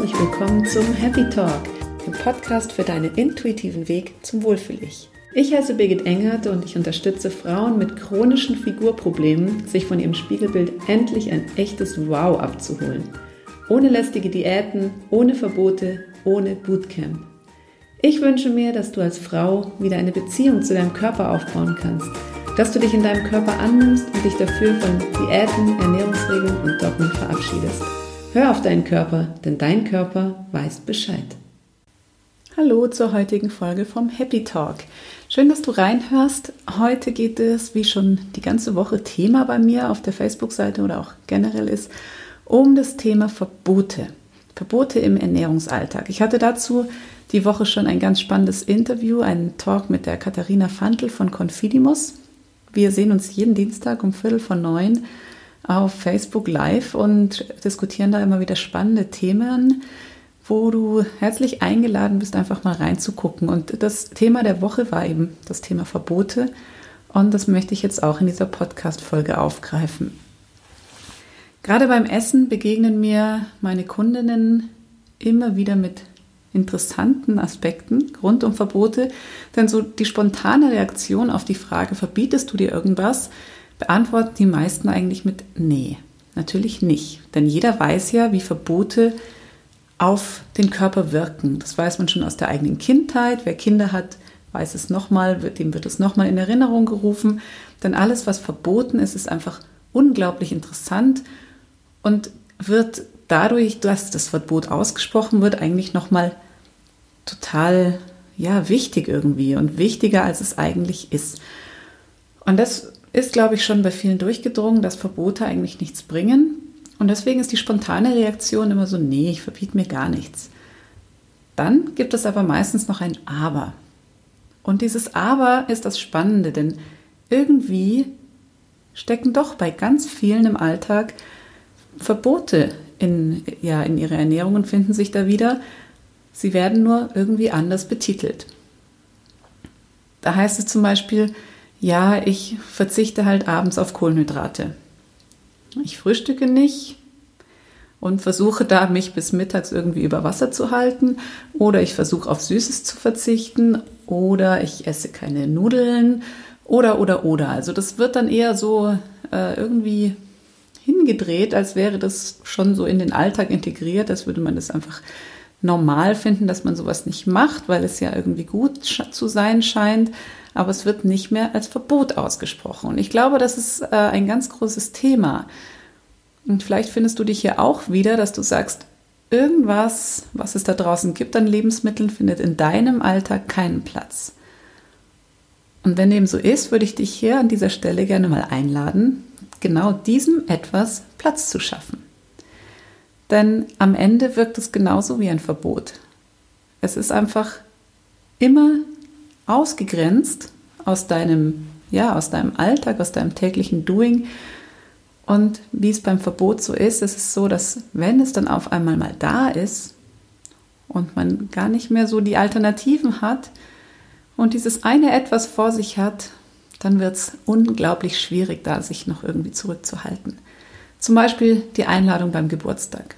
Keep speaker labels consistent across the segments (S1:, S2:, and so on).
S1: herzlich willkommen zum Happy Talk, dem Podcast für deinen intuitiven Weg zum Wohlfühl-Ich. Ich heiße Birgit Engert und ich unterstütze Frauen mit chronischen Figurproblemen, sich von ihrem Spiegelbild endlich ein echtes Wow abzuholen. Ohne lästige Diäten, ohne Verbote, ohne Bootcamp. Ich wünsche mir, dass du als Frau wieder eine Beziehung zu deinem Körper aufbauen kannst, dass du dich in deinem Körper annimmst und dich dafür von Diäten, Ernährungsregeln und Dogmen verabschiedest. Hör auf deinen Körper, denn dein Körper weiß Bescheid. Hallo zur heutigen Folge vom Happy Talk. Schön, dass du reinhörst. Heute geht es, wie schon die ganze Woche Thema bei mir auf der Facebook-Seite oder auch generell ist, um das Thema Verbote. Verbote im Ernährungsalltag. Ich hatte dazu die Woche schon ein ganz spannendes Interview, einen Talk mit der Katharina Fantl von Confidimus. Wir sehen uns jeden Dienstag um Viertel vor neun auf Facebook Live und diskutieren da immer wieder spannende Themen, wo du herzlich eingeladen bist, einfach mal reinzugucken. Und das Thema der Woche war eben das Thema Verbote. Und das möchte ich jetzt auch in dieser Podcast-Folge aufgreifen. Gerade beim Essen begegnen mir meine Kundinnen immer wieder mit interessanten Aspekten rund um Verbote, denn so die spontane Reaktion auf die Frage, verbietest du dir irgendwas, beantworten die meisten eigentlich mit Nee. Natürlich nicht. Denn jeder weiß ja, wie Verbote auf den Körper wirken. Das weiß man schon aus der eigenen Kindheit. Wer Kinder hat, weiß es nochmal, dem wird es nochmal in Erinnerung gerufen. Denn alles, was verboten ist, ist einfach unglaublich interessant und wird dadurch, dass das Verbot ausgesprochen wird, eigentlich nochmal total ja, wichtig irgendwie und wichtiger, als es eigentlich ist. Und das ist, glaube ich, schon bei vielen durchgedrungen, dass Verbote eigentlich nichts bringen. Und deswegen ist die spontane Reaktion immer so, nee, ich verbiete mir gar nichts. Dann gibt es aber meistens noch ein Aber. Und dieses Aber ist das Spannende, denn irgendwie stecken doch bei ganz vielen im Alltag Verbote in, ja, in ihre Ernährung und finden sich da wieder. Sie werden nur irgendwie anders betitelt. Da heißt es zum Beispiel, ja, ich verzichte halt abends auf Kohlenhydrate. Ich frühstücke nicht und versuche da mich bis mittags irgendwie über Wasser zu halten. Oder ich versuche auf Süßes zu verzichten. Oder ich esse keine Nudeln. Oder oder oder. Also das wird dann eher so äh, irgendwie hingedreht, als wäre das schon so in den Alltag integriert, als würde man das einfach normal finden, dass man sowas nicht macht, weil es ja irgendwie gut zu sein scheint aber es wird nicht mehr als Verbot ausgesprochen. Und ich glaube, das ist äh, ein ganz großes Thema. Und vielleicht findest du dich hier auch wieder, dass du sagst, irgendwas, was es da draußen gibt an Lebensmitteln, findet in deinem Alltag keinen Platz. Und wenn dem so ist, würde ich dich hier an dieser Stelle gerne mal einladen, genau diesem etwas Platz zu schaffen. Denn am Ende wirkt es genauso wie ein Verbot. Es ist einfach immer ausgegrenzt aus deinem, ja, aus deinem Alltag, aus deinem täglichen Doing. Und wie es beim Verbot so ist, ist es so, dass wenn es dann auf einmal mal da ist und man gar nicht mehr so die Alternativen hat und dieses eine etwas vor sich hat, dann wird es unglaublich schwierig, da sich noch irgendwie zurückzuhalten. Zum Beispiel die Einladung beim Geburtstag,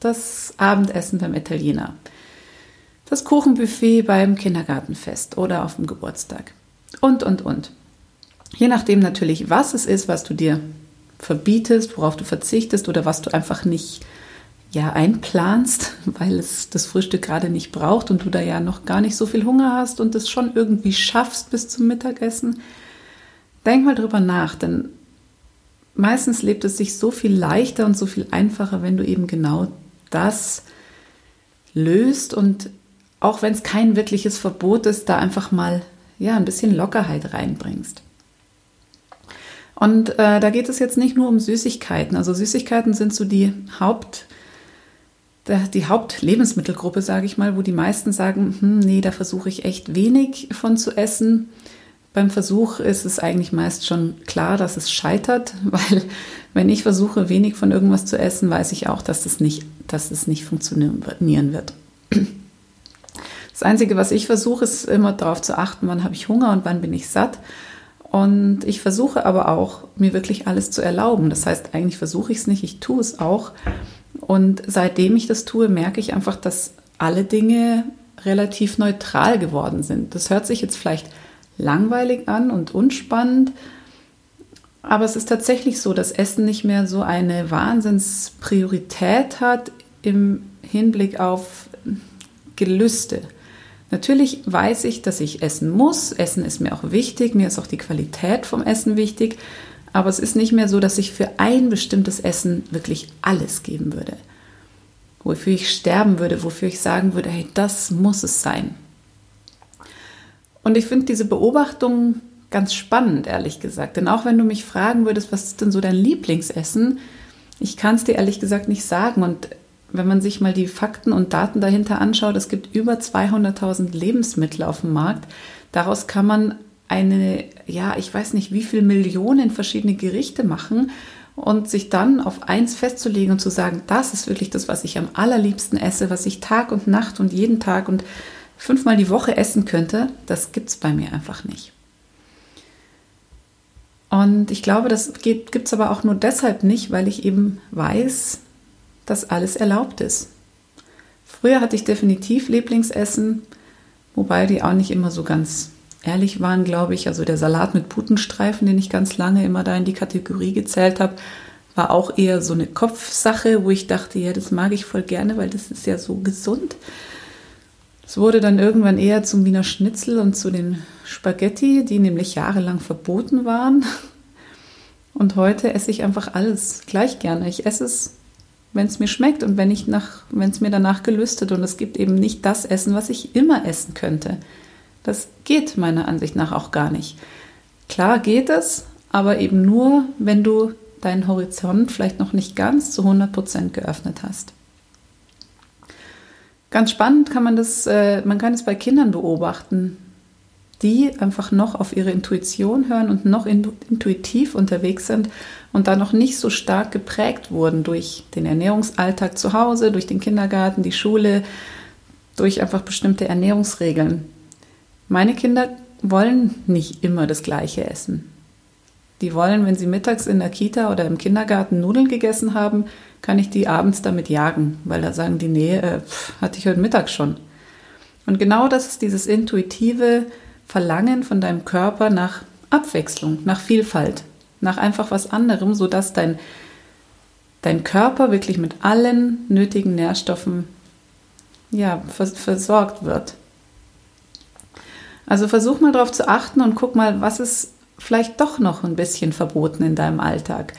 S1: das Abendessen beim Italiener, das Kuchenbuffet beim Kindergartenfest oder auf dem Geburtstag und, und, und. Je nachdem natürlich, was es ist, was du dir verbietest, worauf du verzichtest oder was du einfach nicht ja, einplanst, weil es das Frühstück gerade nicht braucht und du da ja noch gar nicht so viel Hunger hast und es schon irgendwie schaffst bis zum Mittagessen. Denk mal drüber nach, denn meistens lebt es sich so viel leichter und so viel einfacher, wenn du eben genau das löst und auch wenn es kein wirkliches Verbot ist, da einfach mal ja ein bisschen Lockerheit reinbringst. Und äh, da geht es jetzt nicht nur um Süßigkeiten. Also Süßigkeiten sind so die Haupt die Hauptlebensmittelgruppe, sage ich mal, wo die meisten sagen, hm, nee, da versuche ich echt wenig von zu essen. Beim Versuch ist es eigentlich meist schon klar, dass es scheitert, weil wenn ich versuche, wenig von irgendwas zu essen, weiß ich auch, dass das nicht, dass es nicht funktionieren wird. Das Einzige, was ich versuche, ist immer darauf zu achten, wann habe ich Hunger und wann bin ich satt. Und ich versuche aber auch, mir wirklich alles zu erlauben. Das heißt, eigentlich versuche ich es nicht, ich tue es auch. Und seitdem ich das tue, merke ich einfach, dass alle Dinge relativ neutral geworden sind. Das hört sich jetzt vielleicht langweilig an und unspannend, aber es ist tatsächlich so, dass Essen nicht mehr so eine Wahnsinnspriorität hat im Hinblick auf Gelüste. Natürlich weiß ich, dass ich essen muss. Essen ist mir auch wichtig. Mir ist auch die Qualität vom Essen wichtig. Aber es ist nicht mehr so, dass ich für ein bestimmtes Essen wirklich alles geben würde. Wofür ich sterben würde, wofür ich sagen würde, hey, das muss es sein. Und ich finde diese Beobachtung ganz spannend, ehrlich gesagt. Denn auch wenn du mich fragen würdest, was ist denn so dein Lieblingsessen, ich kann es dir ehrlich gesagt nicht sagen. Und wenn man sich mal die Fakten und Daten dahinter anschaut, es gibt über 200.000 Lebensmittel auf dem Markt. Daraus kann man eine, ja, ich weiß nicht, wie viele Millionen verschiedene Gerichte machen und sich dann auf eins festzulegen und zu sagen, das ist wirklich das, was ich am allerliebsten esse, was ich Tag und Nacht und jeden Tag und fünfmal die Woche essen könnte, das gibt es bei mir einfach nicht. Und ich glaube, das gibt es aber auch nur deshalb nicht, weil ich eben weiß, dass alles erlaubt ist. Früher hatte ich definitiv Lieblingsessen, wobei die auch nicht immer so ganz ehrlich waren, glaube ich. Also der Salat mit Putenstreifen, den ich ganz lange immer da in die Kategorie gezählt habe, war auch eher so eine Kopfsache, wo ich dachte, ja, das mag ich voll gerne, weil das ist ja so gesund. Es wurde dann irgendwann eher zum Wiener Schnitzel und zu den Spaghetti, die nämlich jahrelang verboten waren. Und heute esse ich einfach alles gleich gerne. Ich esse es wenn es mir schmeckt und wenn ich nach, wenn es mir danach gelüstet und es gibt eben nicht das Essen, was ich immer essen könnte. Das geht meiner Ansicht nach auch gar nicht. Klar geht es, aber eben nur, wenn du deinen Horizont vielleicht noch nicht ganz zu 100 Prozent geöffnet hast. Ganz spannend kann man das, äh, man kann es bei Kindern beobachten, die einfach noch auf ihre Intuition hören und noch intuitiv unterwegs sind und da noch nicht so stark geprägt wurden durch den Ernährungsalltag zu Hause, durch den Kindergarten, die Schule, durch einfach bestimmte Ernährungsregeln. Meine Kinder wollen nicht immer das gleiche essen. Die wollen, wenn sie mittags in der Kita oder im Kindergarten Nudeln gegessen haben, kann ich die abends damit jagen, weil da sagen die, nee, äh, hatte ich heute Mittag schon. Und genau das ist dieses intuitive, Verlangen von deinem Körper nach Abwechslung, nach Vielfalt, nach einfach was anderem, sodass dein, dein Körper wirklich mit allen nötigen Nährstoffen ja, versorgt wird. Also versuch mal darauf zu achten und guck mal, was ist vielleicht doch noch ein bisschen verboten in deinem Alltag.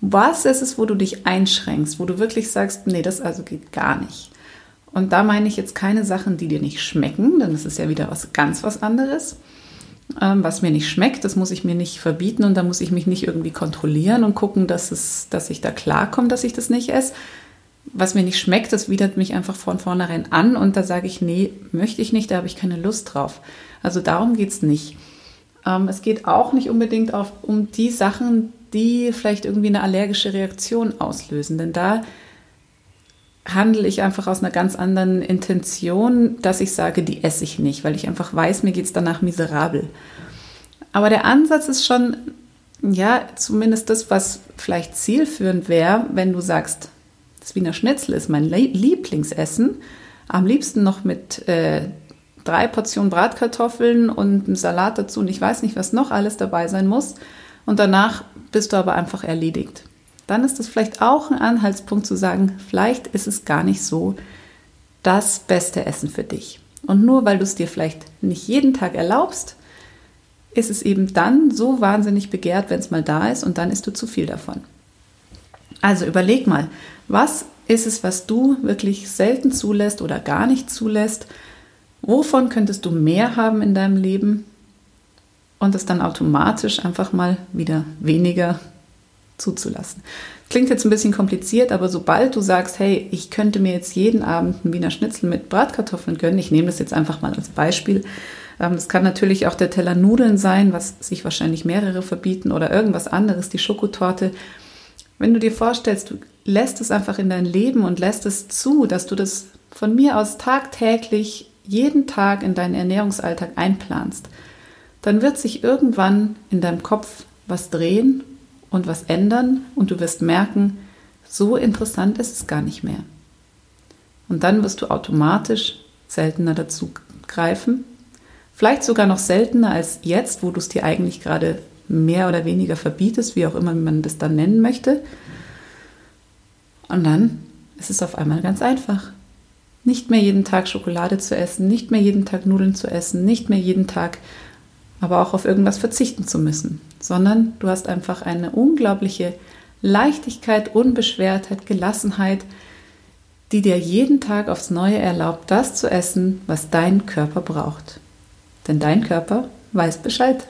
S1: Was ist es, wo du dich einschränkst, wo du wirklich sagst, nee, das also geht gar nicht. Und da meine ich jetzt keine Sachen, die dir nicht schmecken, denn das ist ja wieder was ganz was anderes. Ähm, was mir nicht schmeckt, das muss ich mir nicht verbieten und da muss ich mich nicht irgendwie kontrollieren und gucken, dass, es, dass ich da klarkomme, dass ich das nicht esse. Was mir nicht schmeckt, das widert mich einfach von vornherein an und da sage ich, nee, möchte ich nicht, da habe ich keine Lust drauf. Also darum geht es nicht. Ähm, es geht auch nicht unbedingt auf, um die Sachen, die vielleicht irgendwie eine allergische Reaktion auslösen, denn da handle ich einfach aus einer ganz anderen Intention, dass ich sage, die esse ich nicht, weil ich einfach weiß, mir geht es danach miserabel. Aber der Ansatz ist schon, ja, zumindest das, was vielleicht zielführend wäre, wenn du sagst, das Wiener Schnitzel ist mein Lieblingsessen, am liebsten noch mit äh, drei Portionen Bratkartoffeln und einem Salat dazu und ich weiß nicht, was noch alles dabei sein muss. Und danach bist du aber einfach erledigt dann ist das vielleicht auch ein Anhaltspunkt zu sagen, vielleicht ist es gar nicht so das beste Essen für dich. Und nur weil du es dir vielleicht nicht jeden Tag erlaubst, ist es eben dann so wahnsinnig begehrt, wenn es mal da ist und dann isst du zu viel davon. Also überleg mal, was ist es, was du wirklich selten zulässt oder gar nicht zulässt? Wovon könntest du mehr haben in deinem Leben und es dann automatisch einfach mal wieder weniger zuzulassen. Klingt jetzt ein bisschen kompliziert, aber sobald du sagst, hey, ich könnte mir jetzt jeden Abend einen Wiener Schnitzel mit Bratkartoffeln gönnen, ich nehme das jetzt einfach mal als Beispiel. Ähm, das kann natürlich auch der Teller Nudeln sein, was sich wahrscheinlich mehrere verbieten oder irgendwas anderes, die Schokotorte. Wenn du dir vorstellst, du lässt es einfach in dein Leben und lässt es zu, dass du das von mir aus tagtäglich jeden Tag in deinen Ernährungsalltag einplanst, dann wird sich irgendwann in deinem Kopf was drehen und was ändern und du wirst merken, so interessant ist es gar nicht mehr. Und dann wirst du automatisch seltener dazu greifen. Vielleicht sogar noch seltener als jetzt, wo du es dir eigentlich gerade mehr oder weniger verbietest, wie auch immer man das dann nennen möchte. Und dann ist es auf einmal ganz einfach. Nicht mehr jeden Tag Schokolade zu essen, nicht mehr jeden Tag Nudeln zu essen, nicht mehr jeden Tag aber auch auf irgendwas verzichten zu müssen, sondern du hast einfach eine unglaubliche Leichtigkeit, Unbeschwertheit, Gelassenheit, die dir jeden Tag aufs Neue erlaubt, das zu essen, was dein Körper braucht. Denn dein Körper weiß Bescheid.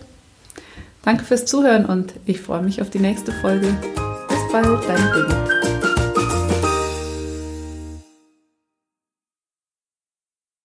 S1: Danke fürs Zuhören und ich freue mich auf die nächste Folge. Bis bald, dein Birgit.